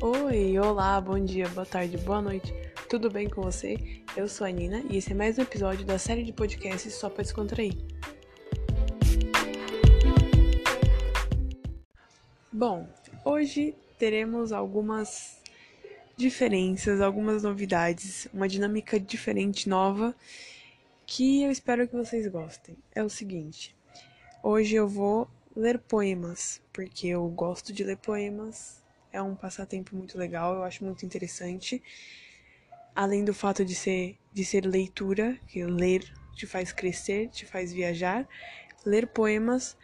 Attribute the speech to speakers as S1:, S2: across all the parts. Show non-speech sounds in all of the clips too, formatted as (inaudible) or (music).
S1: Oi, olá, bom dia, boa tarde, boa noite. Tudo bem com você? Eu sou a Nina e esse é mais um episódio da série de podcasts só para descontrair. Bom, hoje teremos algumas diferenças, algumas novidades, uma dinâmica diferente, nova, que eu espero que vocês gostem. É o seguinte: hoje eu vou ler poemas, porque eu gosto de ler poemas, é um passatempo muito legal, eu acho muito interessante. Além do fato de ser, de ser leitura, que ler te faz crescer, te faz viajar, ler poemas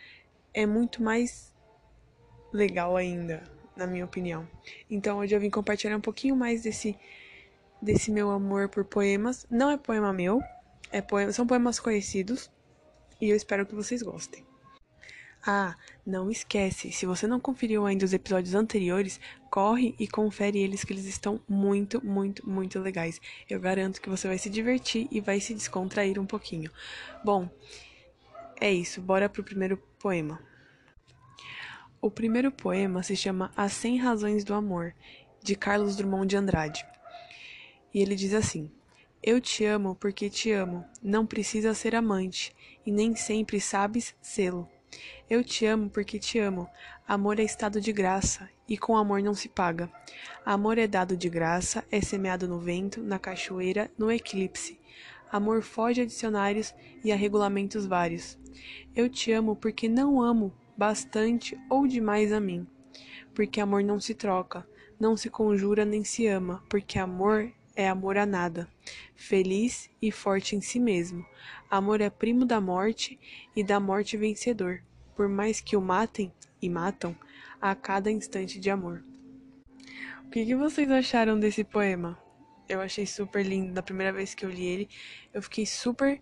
S1: é muito mais legal ainda, na minha opinião. Então hoje eu vim compartilhar um pouquinho mais desse, desse meu amor por poemas. Não é poema meu, é poema, são poemas conhecidos e eu espero que vocês gostem. Ah, não esquece, se você não conferiu ainda os episódios anteriores, corre e confere eles que eles estão muito, muito, muito legais. Eu garanto que você vai se divertir e vai se descontrair um pouquinho. Bom, é isso, bora pro primeiro poema. O primeiro poema se chama As Cem Razões do Amor, de Carlos Drummond de Andrade. E ele diz assim: Eu te amo porque te amo, não precisa ser amante, e nem sempre sabes sê-lo. Eu te amo porque te amo. Amor é estado de graça, e com amor não se paga. Amor é dado de graça, é semeado no vento, na cachoeira, no eclipse. Amor foge a dicionários e a regulamentos vários. Eu te amo porque não amo bastante ou demais a mim. Porque amor não se troca, não se conjura nem se ama, porque amor é amor a nada, feliz e forte em si mesmo. Amor é primo da morte e da morte vencedor, por mais que o matem e matam a cada instante de amor. O que, que vocês acharam desse poema? Eu achei super lindo. Da primeira vez que eu li ele, eu fiquei super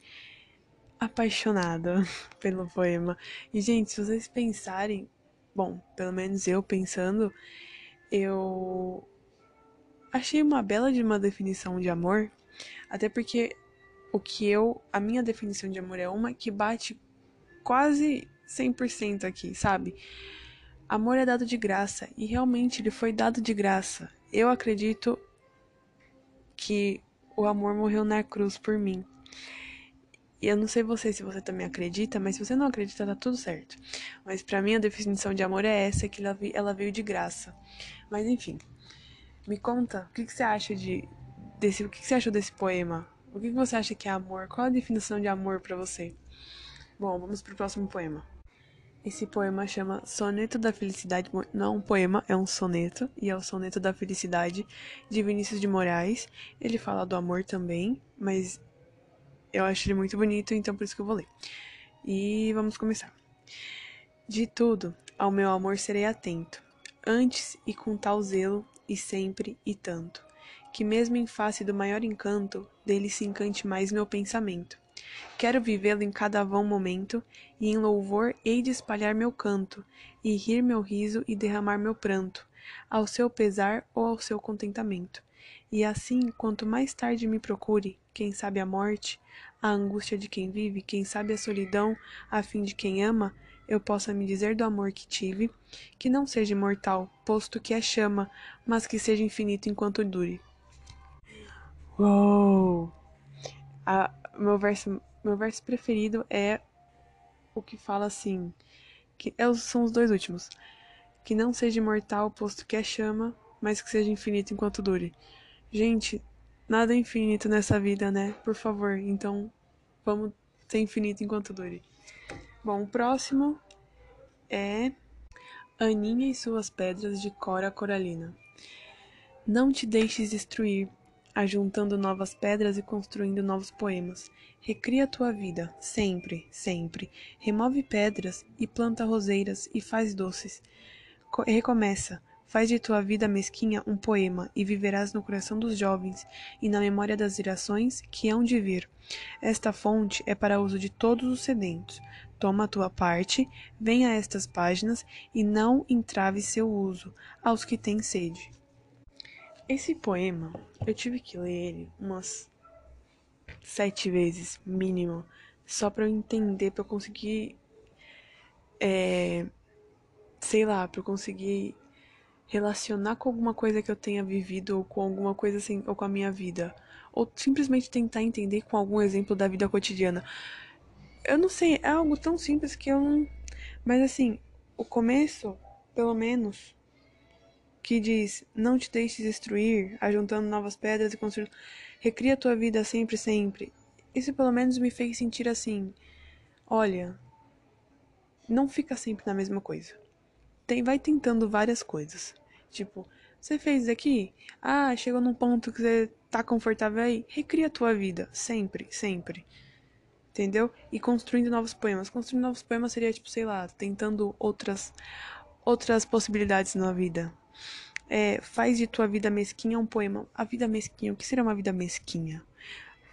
S1: apaixonada (laughs) pelo poema. E, gente, se vocês pensarem, bom, pelo menos eu pensando, eu achei uma bela de uma definição de amor, até porque o que eu, a minha definição de amor é uma que bate quase 100% aqui, sabe? Amor é dado de graça e realmente ele foi dado de graça. Eu acredito que o amor morreu na cruz por mim. E eu não sei você se você também acredita, mas se você não acredita, tá tudo certo. Mas para mim a definição de amor é essa, que ela veio de graça. Mas enfim, me conta, o que, que você acha de desse, o que, que você achou desse poema? O que, que você acha que é amor? Qual a definição de amor para você? Bom, vamos pro próximo poema. Esse poema chama Soneto da Felicidade. Não é um poema, é um soneto. E é o Soneto da Felicidade de Vinícius de Moraes. Ele fala do amor também, mas eu acho ele muito bonito, então por isso que eu vou ler. E vamos começar. De tudo, ao meu amor serei atento, antes e com tal zelo e sempre e tanto, que mesmo em face do maior encanto, dele se encante mais meu pensamento. Quero vivê-lo em cada vão momento, e em louvor hei de espalhar meu canto, e rir meu riso e derramar meu pranto, ao seu pesar ou ao seu contentamento. E assim, quanto mais tarde me procure, quem sabe a morte, a angústia de quem vive, quem sabe a solidão, a fim de quem ama, eu possa me dizer do amor que tive, que não seja imortal, posto que é chama, mas que seja infinito enquanto dure. Uou! A, meu verso, meu verso preferido é o que fala assim, que é, são os dois últimos. Que não seja imortal, posto que é chama, mas que seja infinito enquanto dure. Gente, nada é infinito nessa vida, né? Por favor, então vamos ser infinito enquanto dure. Bom, o próximo é Aninha e suas pedras de Cora Coralina. Não te deixes destruir, ajuntando novas pedras e construindo novos poemas. Recria a tua vida, sempre, sempre. Remove pedras e planta roseiras e faz doces. Co recomeça. Faz de tua vida mesquinha um poema, e viverás no coração dos jovens e na memória das gerações que hão de vir. Esta fonte é para uso de todos os sedentos. Toma a tua parte, venha a estas páginas e não entrave seu uso aos que têm sede. Esse poema, eu tive que ler ele umas sete vezes, mínimo, só para eu entender, para eu conseguir, é, sei lá, para eu conseguir relacionar com alguma coisa que eu tenha vivido ou com alguma coisa assim, ou com a minha vida, ou simplesmente tentar entender com algum exemplo da vida cotidiana. Eu não sei, é algo tão simples que eu não. Mas assim, o começo, pelo menos, que diz: Não te deixes destruir, ajuntando novas pedras e construindo. Recria tua vida sempre, sempre. Isso pelo menos me fez sentir assim: olha, não fica sempre na mesma coisa. Tem, vai tentando várias coisas. Tipo, você fez aqui? Ah, chegou num ponto que você tá confortável aí? Recria tua vida. Sempre, sempre. Entendeu? E construindo novos poemas. Construindo novos poemas seria, tipo, sei lá, tentando outras, outras possibilidades na vida. É, faz de tua vida mesquinha um poema. A vida mesquinha, o que seria uma vida mesquinha?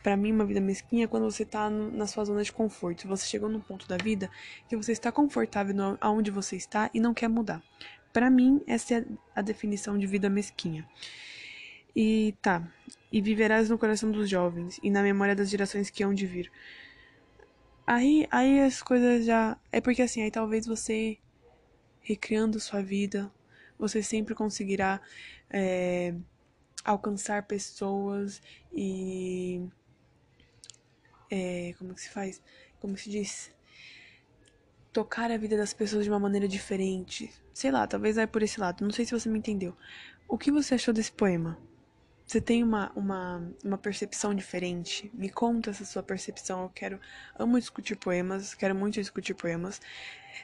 S1: Para mim, uma vida mesquinha é quando você tá na sua zona de conforto. Você chegou num ponto da vida que você está confortável no, aonde você está e não quer mudar. Para mim, essa é a definição de vida mesquinha. E tá. E viverás no coração dos jovens e na memória das gerações que hão de vir. Aí, aí as coisas já. É porque assim, aí talvez você, recriando sua vida, você sempre conseguirá é, alcançar pessoas e. É, como que se faz? Como se diz? Tocar a vida das pessoas de uma maneira diferente. Sei lá, talvez vai por esse lado. Não sei se você me entendeu. O que você achou desse poema? Você tem uma, uma, uma percepção diferente? Me conta essa sua percepção. Eu quero. Amo discutir poemas, quero muito discutir poemas.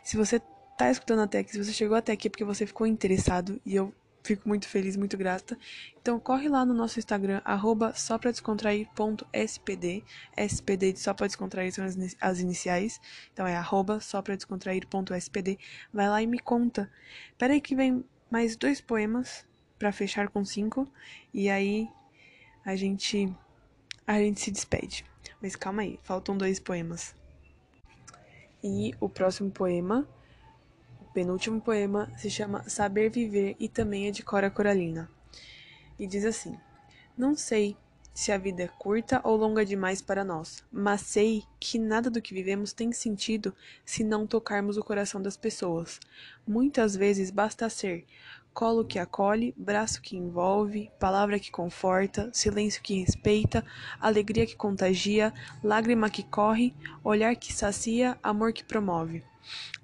S1: Se você tá escutando até aqui, se você chegou até aqui é porque você ficou interessado e eu fico muito feliz, muito grata. Então corre lá no nosso Instagram, arroba só pra descontrair.spd. SPD de só pra descontrair são as, as iniciais. Então é arroba só pra descontrair.spd. Vai lá e me conta. Pera aí que vem mais dois poemas para fechar com cinco. E aí a gente a gente se despede. Mas calma aí, faltam dois poemas. E o próximo poema penúltimo poema se chama Saber Viver e também é de Cora Coralina. E diz assim: Não sei se a vida é curta ou longa demais para nós, mas sei que nada do que vivemos tem sentido se não tocarmos o coração das pessoas. Muitas vezes basta ser colo que acolhe, braço que envolve, palavra que conforta, silêncio que respeita, alegria que contagia, lágrima que corre, olhar que sacia, amor que promove.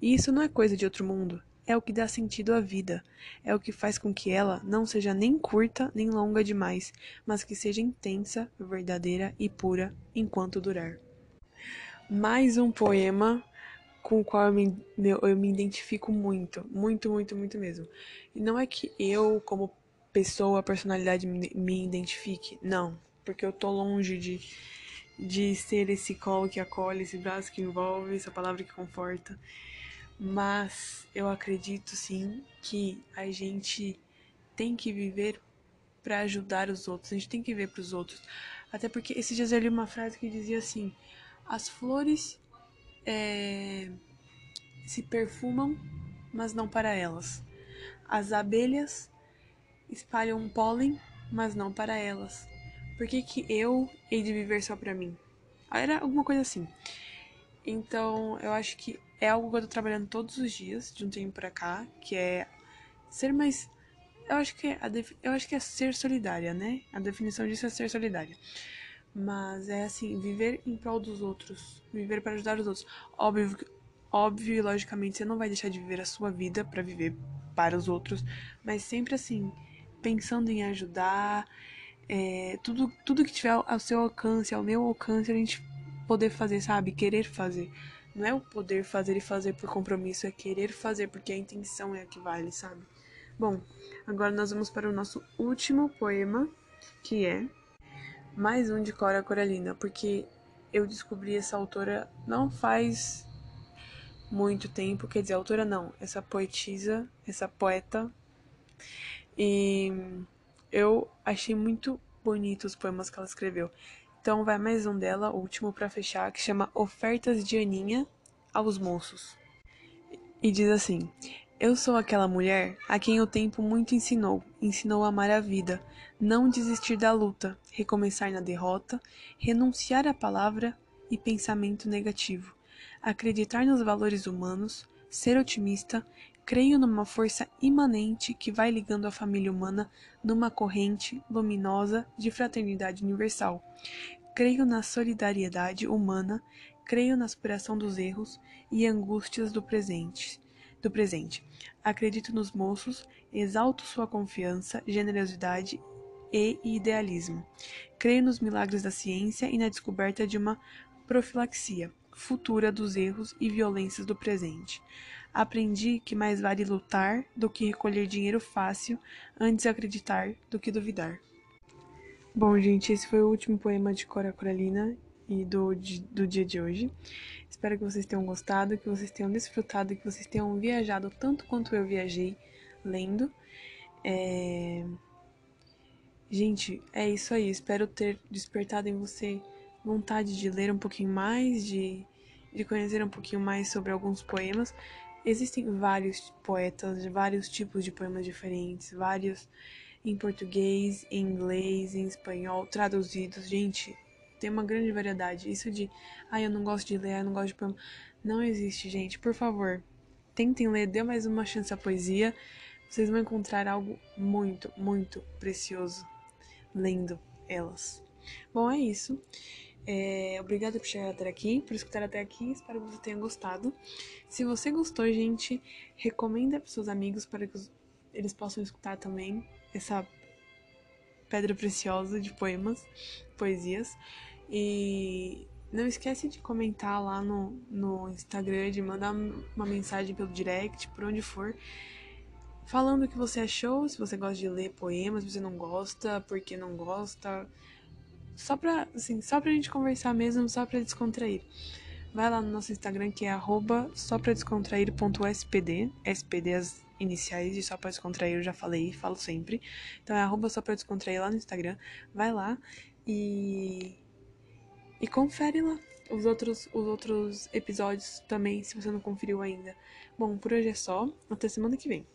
S1: E isso não é coisa de outro mundo. É o que dá sentido à vida. É o que faz com que ela não seja nem curta nem longa demais, mas que seja intensa, verdadeira e pura enquanto durar. Mais um poema com o qual eu me, meu, eu me identifico muito, muito, muito, muito mesmo. E não é que eu, como pessoa, personalidade, me, me identifique, não, porque eu tô longe de de ser esse colo que acolhe, esse braço que envolve, essa palavra que conforta. Mas eu acredito sim que a gente tem que viver para ajudar os outros, a gente tem que ver para os outros. Até porque esses dias eu li uma frase que dizia assim: as flores é, se perfumam, mas não para elas. As abelhas espalham um pólen, mas não para elas. Por que, que eu hei de viver só pra mim? Era alguma coisa assim. Então, eu acho que é algo que eu tô trabalhando todos os dias, de um tempo pra cá, que é ser mais. Eu acho que é, a eu acho que é ser solidária, né? A definição disso é ser solidária. Mas é assim, viver em prol dos outros, viver para ajudar os outros. Óbvio, óbvio e logicamente você não vai deixar de viver a sua vida para viver para os outros, mas sempre assim, pensando em ajudar, é, tudo, tudo que tiver ao seu alcance, ao meu alcance, a gente poder fazer, sabe? Querer fazer. Não é o poder fazer e fazer por compromisso, é querer fazer, porque a intenção é a que vale, sabe? Bom, agora nós vamos para o nosso último poema, que é mais um de Cora Coralina, porque eu descobri essa autora não faz muito tempo, quer dizer, autora não, essa poetisa, essa poeta. E eu achei muito bonito os poemas que ela escreveu. Então vai mais um dela, o último para fechar, que chama Ofertas de Aninha aos Moços. E diz assim: Eu sou aquela mulher a quem o tempo muito ensinou, ensinou a amar a vida, não desistir da luta, recomeçar na derrota, renunciar à palavra e pensamento negativo, acreditar nos valores humanos, ser otimista, creio numa força imanente que vai ligando a família humana numa corrente luminosa de fraternidade universal. Creio na solidariedade humana, creio na superação dos erros e angústias do presente. Do presente. Acredito nos moços, exalto sua confiança, generosidade e idealismo. Creio nos milagres da ciência e na descoberta de uma profilaxia futura dos erros e violências do presente. Aprendi que mais vale lutar do que recolher dinheiro fácil, antes acreditar do que duvidar. Bom, gente, esse foi o último poema de Cora Coralina e do, do dia de hoje. Espero que vocês tenham gostado, que vocês tenham desfrutado, que vocês tenham viajado tanto quanto eu viajei lendo. É... Gente, é isso aí. Espero ter despertado em você vontade de ler um pouquinho mais, de, de conhecer um pouquinho mais sobre alguns poemas. Existem vários poetas, vários tipos de poemas diferentes, vários em português, em inglês, em espanhol, traduzidos. Gente, tem uma grande variedade. Isso de, ah, eu não gosto de ler, eu não gosto de poema. Não existe, gente. Por favor, tentem ler, dê mais uma chance à poesia. Vocês vão encontrar algo muito, muito precioso lendo elas. Bom, é isso. É, obrigada por chegar até aqui, por escutar até aqui. Espero que você tenha gostado. Se você gostou, gente, recomenda para seus amigos para que eles possam escutar também essa pedra preciosa de poemas, poesias. E não esquece de comentar lá no, no Instagram, de mandar uma mensagem pelo direct, por onde for, falando o que você achou, se você gosta de ler poemas, se você não gosta, por que não gosta. Só pra, assim, só pra gente conversar mesmo, só pra descontrair. Vai lá no nosso Instagram que é arroba só pra descontrair.spd, SPD as iniciais de só pra descontrair, eu já falei, falo sempre. Então é arroba só pra descontrair lá no Instagram. Vai lá e e confere lá os outros, os outros episódios também, se você não conferiu ainda. Bom, por hoje é só. Até semana que vem.